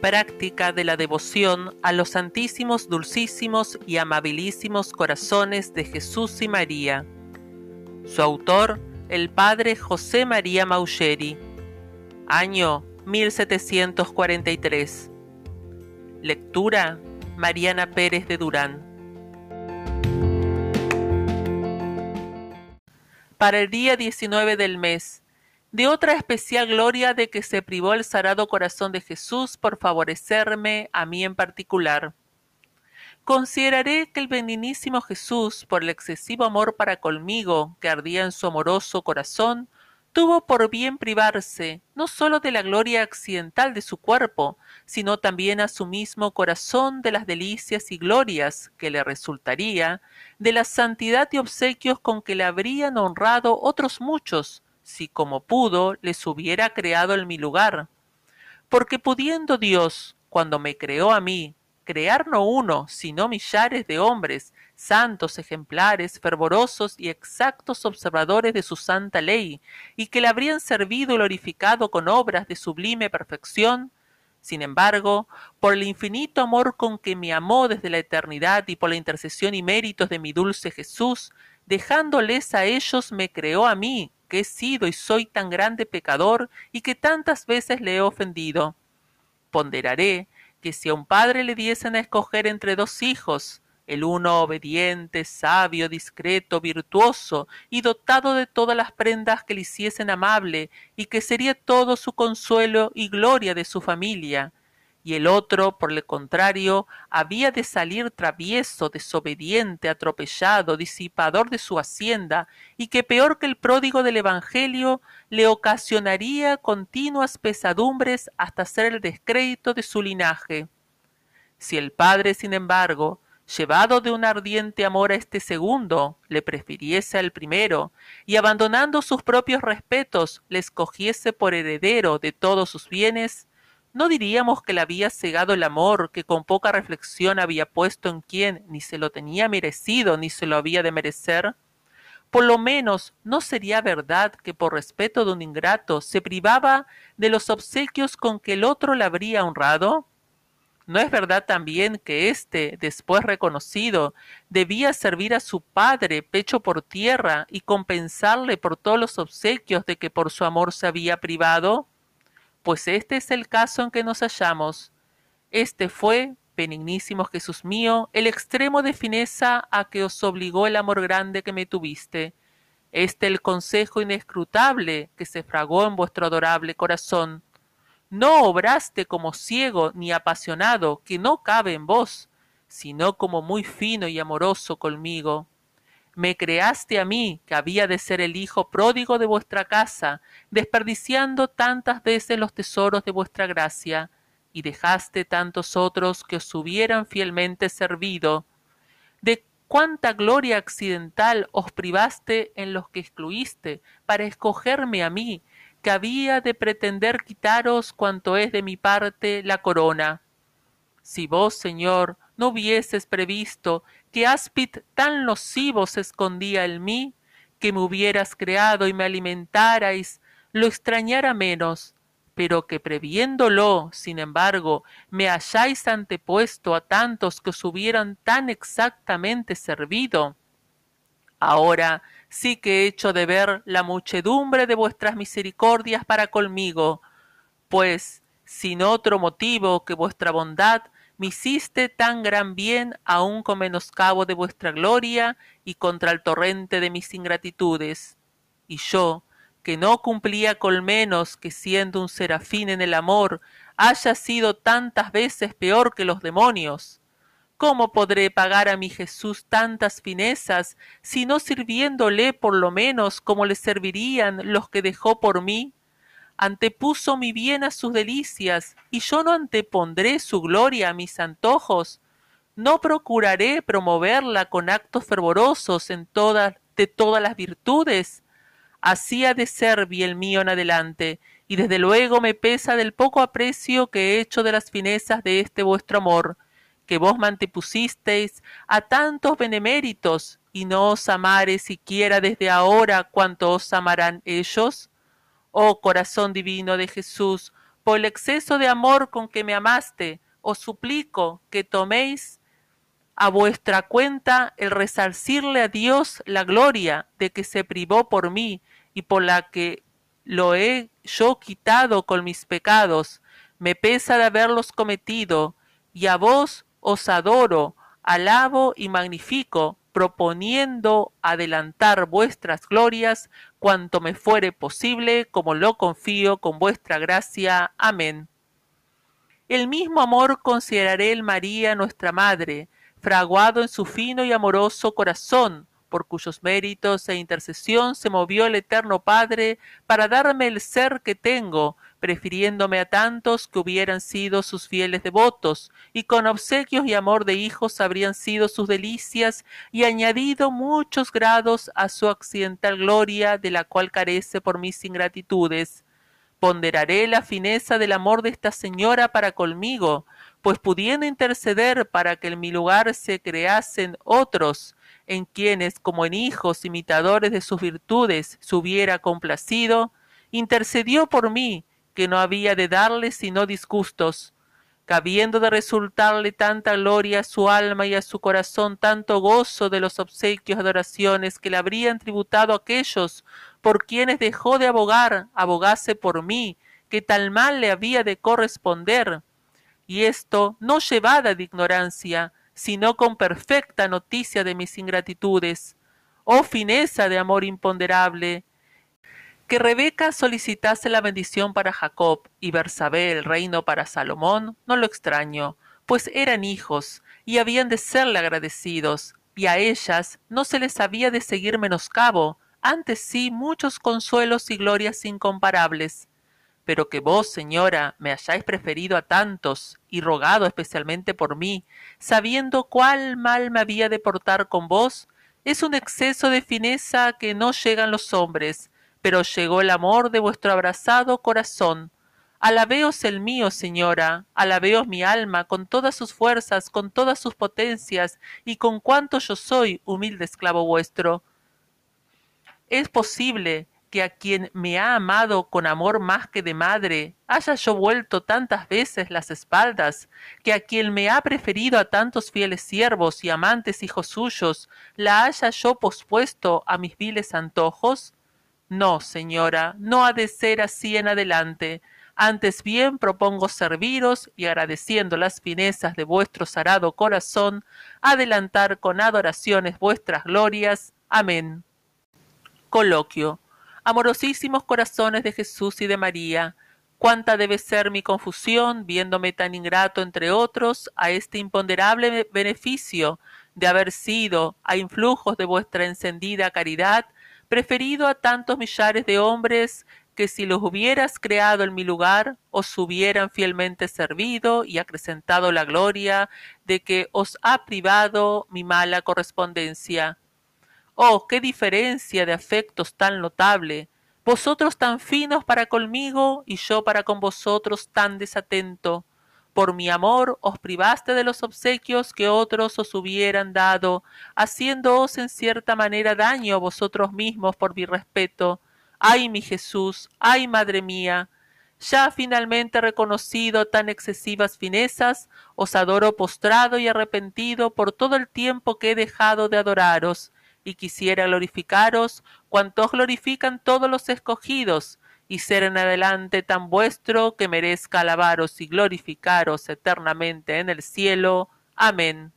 práctica de la devoción a los santísimos, dulcísimos y amabilísimos corazones de Jesús y María. Su autor, el padre José María Maucheri. Año 1743. Lectura Mariana Pérez de Durán. Para el día 19 del mes, de otra especial gloria de que se privó el sagrado corazón de Jesús por favorecerme a mí en particular. Consideraré que el benignísimo Jesús, por el excesivo amor para conmigo que ardía en su amoroso corazón, tuvo por bien privarse no sólo de la gloria accidental de su cuerpo, sino también a su mismo corazón de las delicias y glorias que le resultaría, de la santidad y obsequios con que le habrían honrado otros muchos, si como pudo les hubiera creado en mi lugar. Porque pudiendo Dios, cuando me creó a mí, crear no uno, sino millares de hombres, santos, ejemplares, fervorosos y exactos observadores de su santa ley, y que le habrían servido y glorificado con obras de sublime perfección, sin embargo, por el infinito amor con que me amó desde la eternidad y por la intercesión y méritos de mi dulce Jesús, dejándoles a ellos me creó a mí, que he sido y soy tan grande pecador y que tantas veces le he ofendido. Ponderaré que si a un padre le diesen a escoger entre dos hijos, el uno obediente, sabio, discreto, virtuoso y dotado de todas las prendas que le hiciesen amable y que sería todo su consuelo y gloria de su familia, y el otro, por el contrario, había de salir travieso, desobediente, atropellado, disipador de su hacienda, y que peor que el pródigo del Evangelio, le ocasionaría continuas pesadumbres hasta ser el descrédito de su linaje. Si el padre, sin embargo, llevado de un ardiente amor a este segundo, le prefiriese al primero, y abandonando sus propios respetos, le escogiese por heredero de todos sus bienes, ¿No diríamos que le había cegado el amor que con poca reflexión había puesto en quien ni se lo tenía merecido ni se lo había de merecer? Por lo menos, ¿no sería verdad que por respeto de un ingrato se privaba de los obsequios con que el otro le habría honrado? ¿No es verdad también que éste, después reconocido, debía servir a su padre pecho por tierra y compensarle por todos los obsequios de que por su amor se había privado? Pues este es el caso en que nos hallamos. Este fue, benignísimo Jesús mío, el extremo de fineza a que os obligó el amor grande que me tuviste. Este el consejo inescrutable que se fragó en vuestro adorable corazón. No obraste como ciego ni apasionado, que no cabe en vos, sino como muy fino y amoroso conmigo me creaste a mí, que había de ser el hijo pródigo de vuestra casa, desperdiciando tantas veces los tesoros de vuestra gracia, y dejaste tantos otros que os hubieran fielmente servido. De cuánta gloria accidental os privaste en los que excluiste, para escogerme a mí, que había de pretender quitaros cuanto es de mi parte la corona. Si vos, Señor, no hubieses previsto que áspid tan nocivo se escondía en mí, que me hubieras creado y me alimentarais, lo extrañara menos, pero que previéndolo, sin embargo, me hayáis antepuesto a tantos que os hubieran tan exactamente servido. Ahora sí que he hecho de ver la muchedumbre de vuestras misericordias para conmigo, pues, sin otro motivo que vuestra bondad, me hiciste tan gran bien aun con menoscabo de vuestra gloria y contra el torrente de mis ingratitudes. Y yo, que no cumplía con menos que siendo un serafín en el amor, haya sido tantas veces peor que los demonios. ¿Cómo podré pagar a mi Jesús tantas finezas, si no sirviéndole por lo menos como le servirían los que dejó por mí? Antepuso mi bien a sus delicias, y yo no antepondré su gloria a mis antojos, no procuraré promoverla con actos fervorosos en todas de todas las virtudes. Así ha de ser bien mío en adelante, y desde luego me pesa del poco aprecio que he hecho de las finezas de este vuestro amor, que vos me antepusisteis a tantos beneméritos, y no os amare siquiera desde ahora cuanto os amarán ellos. Oh corazón divino de Jesús, por el exceso de amor con que me amaste, os suplico que toméis a vuestra cuenta el resarcirle a Dios la gloria de que se privó por mí y por la que lo he yo quitado con mis pecados. Me pesa de haberlos cometido, y a vos os adoro, alabo y magnifico, proponiendo adelantar vuestras glorias cuanto me fuere posible, como lo confío con vuestra gracia. Amén. El mismo amor consideraré el María nuestra Madre, fraguado en su fino y amoroso corazón, por cuyos méritos e intercesión se movió el Eterno Padre para darme el ser que tengo, prefiriéndome a tantos que hubieran sido sus fieles devotos, y con obsequios y amor de hijos habrían sido sus delicias, y añadido muchos grados a su accidental gloria, de la cual carece por mis ingratitudes. Ponderaré la fineza del amor de esta señora para conmigo, pues pudiendo interceder para que en mi lugar se creasen otros, en quienes, como en hijos imitadores de sus virtudes, se hubiera complacido, intercedió por mí, que no había de darle sino disgustos, cabiendo de resultarle tanta gloria a su alma y a su corazón tanto gozo de los obsequios adoraciones que le habrían tributado aquellos por quienes dejó de abogar, abogase por mí, que tal mal le había de corresponder, y esto no llevada de ignorancia, sino con perfecta noticia de mis ingratitudes. Oh fineza de amor imponderable, que Rebeca solicitase la bendición para Jacob y Bersabé el reino para Salomón, no lo extraño, pues eran hijos y habían de serle agradecidos, y a ellas no se les había de seguir menoscabo, antes sí muchos consuelos y glorias incomparables pero que vos, señora, me hayáis preferido a tantos y rogado especialmente por mí, sabiendo cuál mal me había de portar con vos, es un exceso de fineza que no llegan los hombres, pero llegó el amor de vuestro abrazado corazón. Alabeos el mío, señora, alabeos mi alma, con todas sus fuerzas, con todas sus potencias, y con cuanto yo soy, humilde esclavo vuestro. Es posible que a quien me ha amado con amor más que de madre, haya yo vuelto tantas veces las espaldas, que a quien me ha preferido a tantos fieles siervos y amantes hijos suyos, la haya yo pospuesto a mis viles antojos? No, señora, no ha de ser así en adelante. Antes bien propongo serviros y agradeciendo las finezas de vuestro sarado corazón, adelantar con adoraciones vuestras glorias. Amén. Coloquio Amorosísimos corazones de Jesús y de María, cuánta debe ser mi confusión viéndome tan ingrato entre otros a este imponderable beneficio de haber sido, a influjos de vuestra encendida caridad, preferido a tantos millares de hombres que si los hubieras creado en mi lugar, os hubieran fielmente servido y acrecentado la gloria de que os ha privado mi mala correspondencia. Oh, qué diferencia de afectos tan notable. Vosotros tan finos para conmigo y yo para con vosotros tan desatento. Por mi amor os privaste de los obsequios que otros os hubieran dado, haciéndoos en cierta manera daño vosotros mismos por mi respeto. Ay, mi Jesús, ay, Madre mía, ya finalmente reconocido tan excesivas finezas, os adoro postrado y arrepentido por todo el tiempo que he dejado de adoraros, y quisiera glorificaros cuantos glorifican todos los escogidos, y ser en adelante tan vuestro que merezca alabaros y glorificaros eternamente en el cielo. Amén.